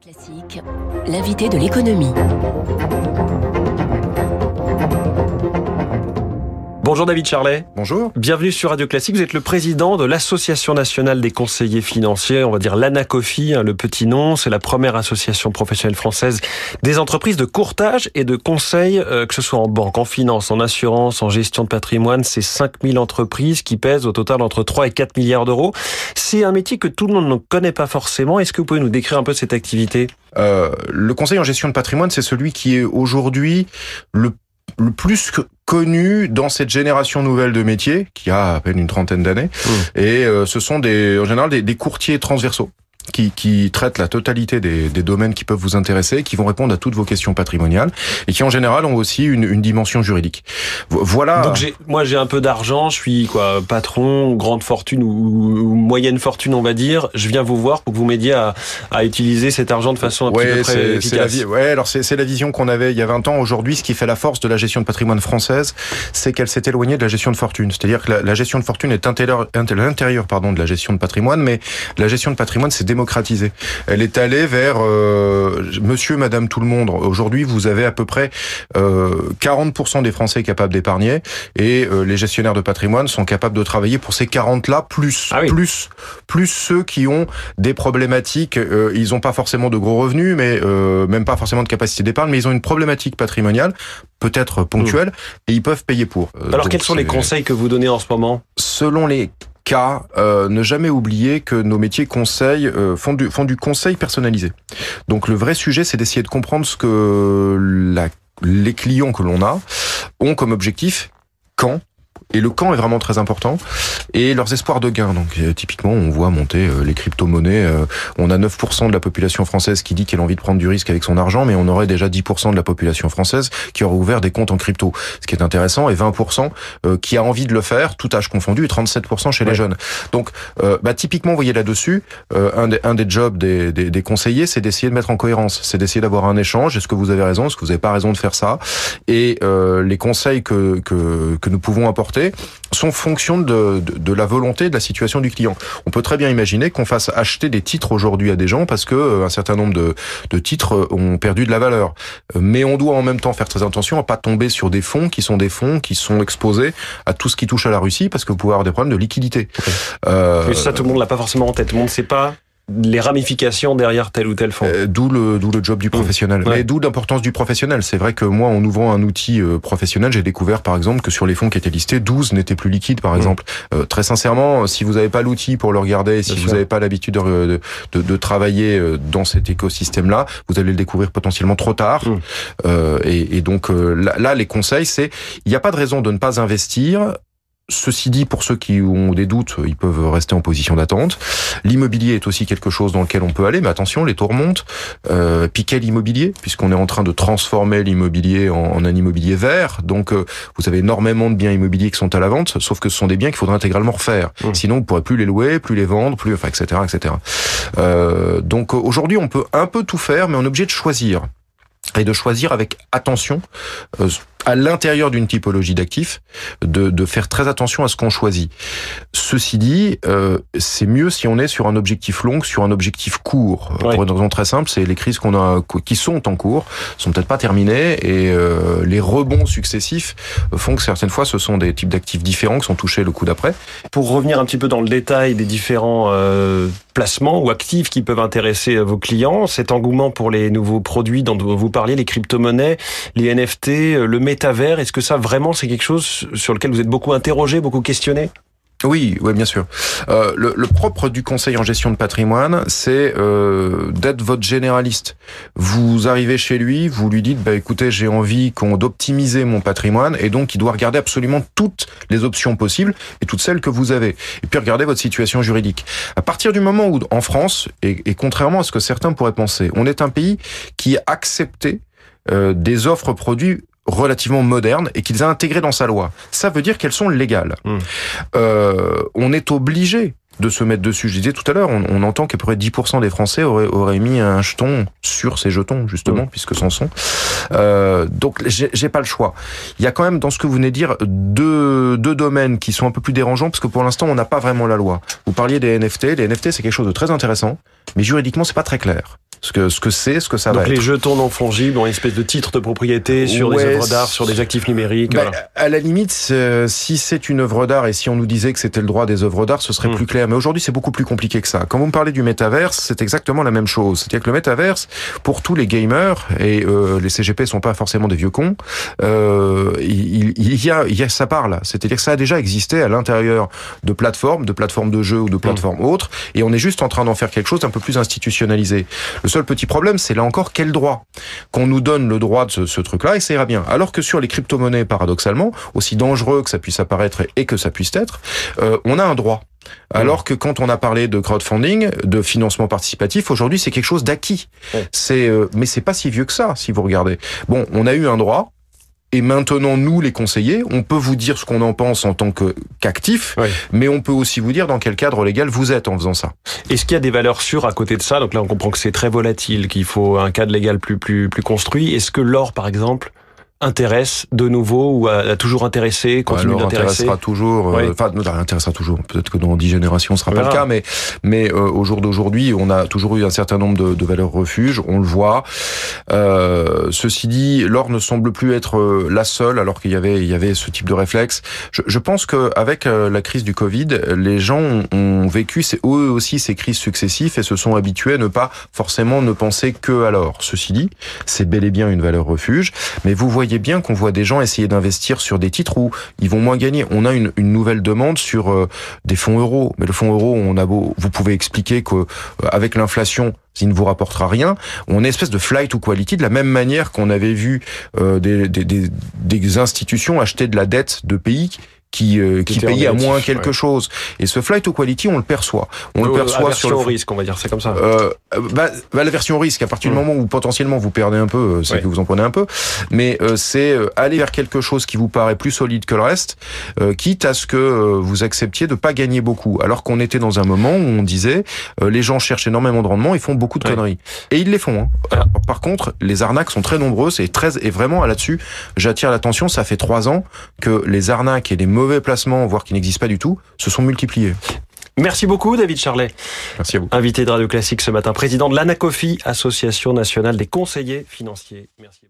Classique, l'invité de l'économie. Bonjour David Charlet. Bonjour. Bienvenue sur Radio Classique. Vous êtes le président de l'Association nationale des conseillers financiers, on va dire l'ANACOFI, hein, le petit nom. C'est la première association professionnelle française des entreprises de courtage et de conseil, euh, que ce soit en banque, en finance, en assurance, en gestion de patrimoine. C'est 5000 entreprises qui pèsent au total entre 3 et 4 milliards d'euros. C'est un métier que tout le monde ne connaît pas forcément. Est-ce que vous pouvez nous décrire un peu cette activité? Euh, Le conseil en gestion de patrimoine, c'est celui qui est aujourd'hui le le plus connu dans cette génération nouvelle de métiers qui a à peine une trentaine d'années. Mmh. Et euh, ce sont des, en général des, des courtiers transversaux qui, qui traitent la totalité des, des, domaines qui peuvent vous intéresser, qui vont répondre à toutes vos questions patrimoniales et qui en général ont aussi une, une dimension juridique. Voilà. Donc moi j'ai un peu d'argent, je suis quoi patron, grande fortune ou, ou, moyenne fortune on va dire. Je viens vous voir pour que vous m'aidiez à, à utiliser cet argent de façon un ouais, peu près efficace. La, ouais, alors c'est, la vision qu'on avait il y a 20 ans. Aujourd'hui, ce qui fait la force de la gestion de patrimoine française, c'est qu'elle s'est éloignée de la gestion de fortune. C'est-à-dire que la, la gestion de fortune est intérieur, l'intérieur pardon de la gestion de patrimoine, mais la gestion de patrimoine c'est démocratisée. Elle est allée vers euh, monsieur, madame, tout le monde. Aujourd'hui, vous avez à peu près euh, 40% des Français capables d'épargner et euh, les gestionnaires de patrimoine sont capables de travailler pour ces 40-là, plus, ah oui. plus, plus ceux qui ont des problématiques. Euh, ils n'ont pas forcément de gros revenus, mais euh, même pas forcément de capacité d'épargne, mais ils ont une problématique patrimoniale, peut-être ponctuelle, mmh. et ils peuvent payer pour. Alors, quels sont les conseils que vous donnez en ce moment? Selon les cas, euh, ne jamais oublier que nos métiers conseils euh, font, du, font du conseil personnalisé. Donc le vrai sujet, c'est d'essayer de comprendre ce que la, les clients que l'on a ont comme objectif, quand et le camp est vraiment très important. Et leurs espoirs de gain. Donc euh, typiquement, on voit monter euh, les crypto-monnaies. Euh, on a 9% de la population française qui dit qu'elle a envie de prendre du risque avec son argent, mais on aurait déjà 10% de la population française qui aurait ouvert des comptes en crypto. Ce qui est intéressant, et 20% euh, qui a envie de le faire, tout âge confondu, et 37% chez ouais. les jeunes. Donc euh, bah, typiquement, vous voyez là-dessus, un des, un, des, jobs des, des, des conseillers, c'est d'essayer de mettre en cohérence. C'est d'essayer d'avoir un échange. Est-ce que vous avez raison? Est-ce que vous n'avez pas raison de faire ça? Et les conseils que, que, que nous pouvons apporter sont fonction de, de, de, la volonté de la situation du client. On peut très bien imaginer qu'on fasse acheter des titres aujourd'hui à des gens parce que euh, un certain nombre de, de, titres ont perdu de la valeur. Mais on doit en même temps faire très attention à pas tomber sur des fonds qui sont des fonds qui sont exposés à tout ce qui touche à la Russie parce que vous pouvez avoir des problèmes de liquidité. Okay. Euh, ça, tout le monde l'a pas forcément en tête. Tout le monde ne sait pas les ramifications derrière tel ou tel fonds. Euh, d'où le d'où le job du professionnel. Mmh. Ouais. Mais d'où l'importance du professionnel. C'est vrai que moi, en ouvrant un outil euh, professionnel, j'ai découvert par exemple que sur les fonds qui étaient listés, 12 n'étaient plus liquides par mmh. exemple. Euh, très sincèrement, si vous n'avez pas l'outil pour le regarder, si Bien vous n'avez pas l'habitude de, de, de, travailler dans cet écosystème-là, vous allez le découvrir potentiellement trop tard. Mmh. Et, et, donc là, là, les conseils, c'est il n'y a pas de raison de ne pas investir Ceci dit, pour ceux qui ont des doutes, ils peuvent rester en position d'attente. L'immobilier est aussi quelque chose dans lequel on peut aller, mais attention, les taux remontent. Euh, puis quel immobilier Puisqu'on est en train de transformer l'immobilier en, en, un immobilier vert. Donc, euh, vous avez énormément de biens immobiliers qui sont à la vente, sauf que ce sont des biens qu'il faudra intégralement refaire. Mmh. Sinon, vous pourrez plus les louer, plus les vendre, plus, enfin, etc., etc. Euh, donc, aujourd'hui, on peut un peu tout faire, mais on est obligé de choisir et de choisir avec attention euh, à l'intérieur d'une typologie d'actifs, de, de, faire très attention à ce qu'on choisit. Ceci dit, euh, c'est mieux si on est sur un objectif long, sur un objectif court. Ouais. Pour une raison très simple, c'est les crises qu'on a, qui sont en cours, sont peut-être pas terminées, et euh, les rebonds successifs font que certaines fois, ce sont des types d'actifs différents qui sont touchés le coup d'après. Pour revenir un petit peu dans le détail des différents euh, placements ou actifs qui peuvent intéresser vos clients, cet engouement pour les nouveaux produits dont vous parliez, les crypto-monnaies, les NFT, le métavers, est-ce que ça vraiment c'est quelque chose sur lequel vous êtes beaucoup interrogé, beaucoup questionné? Oui, oui, bien sûr. Euh, le, le, propre du conseil en gestion de patrimoine, c'est euh, d'être votre généraliste. Vous arrivez chez lui, vous lui dites, bah écoutez, j'ai envie qu'on d'optimiser mon patrimoine, et donc il doit regarder absolument toutes les options possibles et toutes celles que vous avez, et puis regarder votre situation juridique. À partir du moment où, en France, et, et contrairement à ce que certains pourraient penser, on est un pays qui a accepté euh, des offres produits relativement moderne et qu'ils a intégré dans sa loi. Ça veut dire qu'elles sont légales. Mmh. Euh, on est obligé de se mettre dessus. Je disais tout à l'heure, on, on, entend qu'à peu près 10% des Français auraient, auraient, mis un jeton sur ces jetons, justement, mmh. puisque c'en sont. Euh, donc, j'ai pas le choix. Il y a quand même, dans ce que vous venez de dire, deux, deux domaines qui sont un peu plus dérangeants, parce que pour l'instant, on n'a pas vraiment la loi. Vous parliez des NFT. Les NFT, c'est quelque chose de très intéressant, mais juridiquement, c'est pas très clair. Ce que ce que c'est, ce que ça Donc va les être. jetons non fongibles ont une espèce de titre de propriété sur Ouais, des œuvres d'art, sur des actifs numériques. Bah, voilà. À la limite, euh, si c'est une œuvre d'art et si on nous disait que c'était le droit des œuvres d'art, ce serait Mm. plus clair. Mais aujourd'hui, c'est beaucoup plus compliqué que ça. Quand vous me parlez du métaverse, c'est exactement la même chose. C'est-à-dire que le métaverse, pour tous les gamers et euh, les CGP sont pas forcément des vieux cons, euh, il, il y a, il y a sa part là. C'est-à-dire que ça a déjà existé à l'intérieur de plateformes, de plateformes de jeux ou de plateformes autres, et on est juste en train d'en faire quelque chose d'un peu plus institutionnalisé. Le seul petit problème, c'est là encore quel droit qu'on nous donne le droit de ce, ce truc-là, et ça ira bien. Alors que sur les crypto-monnaies, paradoxalement, aussi dangereux que ça puisse apparaître et que ça puisse être, euh, on a un droit. Alors que quand on a parlé de crowdfunding, de financement participatif, aujourd'hui c'est quelque chose d'acquis. Ouais. C'est, euh, mais c'est pas si vieux que ça, si vous regardez. Bon, on a eu un droit. Et maintenant, nous, les conseillers, on peut vous dire ce qu'on en pense en tant que qu'actif, Oui. mais on peut aussi vous dire dans quel cadre légal vous êtes en faisant ça. Est-ce qu'il y a des valeurs sûres à côté de ça? Donc là, on comprend que c'est très volatile, qu'il faut un cadre légal plus plus plus construit. Est-ce que l'or, par exemple, intéresse de nouveau ou a, a toujours intéressé, continue Alors, d'intéresser intéressera toujours. euh, Oui. Enfin, nous, ça intéressera toujours. Peut-être que dans dix générations, ce sera pas le cas, mais mais euh, au jour d'aujourd'hui, on a toujours eu un certain nombre de, de valeurs refuges. On le voit. Euh, ceci dit, l'or ne semble plus être euh, la seule, alors qu'il y avait il y avait ce type de réflexe. Je, je pense que avec euh, la crise du Covid, les gens ont, ont vécu eux aussi ces crises successives et se sont habitués à ne pas forcément ne penser que à l'or. Ceci dit, c'est bel et bien une valeur refuge, mais vous voyez bien qu'on voit des gens essayer d'investir sur des titres où ils vont moins gagner. On a une, nouvelle demande sur euh, des fonds euros, mais le fonds euro, on a beau, vous pouvez expliquer que euh, avec l'inflation, il ne vous rapportera rien. On est espèce de flight to quality de la même manière qu'on avait vu euh, des institutions acheter de la dette de pays qui, euh, qui payaient à moins quelque ouais. chose. Et ce flight to quality, on le perçoit. On le Euh, perçoit aversion sur le risque, on va dire, c'est comme ça. Euh, bah, bah, la version risque, à partir du Mm. moment où potentiellement vous perdez un peu, euh, c'est Ouais. que vous en prenez un peu, mais euh, c'est euh, aller vers quelque chose qui vous paraît plus solide que le reste, euh, quitte à ce que euh, vous acceptiez de pas gagner beaucoup. Alors qu'on était dans un moment où on disait, euh, les gens cherchent énormément de rendement, ils font beaucoup de Ouais. conneries, et ils les font. Hein. Voilà. Par contre, les arnaques sont très nombreuses et très et vraiment là-dessus, j'attire l'attention. Ça fait trois ans que les arnaques et les mauvais placements, voire qui n'existent pas du tout, se sont multipliés. Merci beaucoup, David Charlet. Merci à vous. Invité de Radio Classique ce matin, président de l'ANACOFI, Association nationale des conseillers financiers. Merci.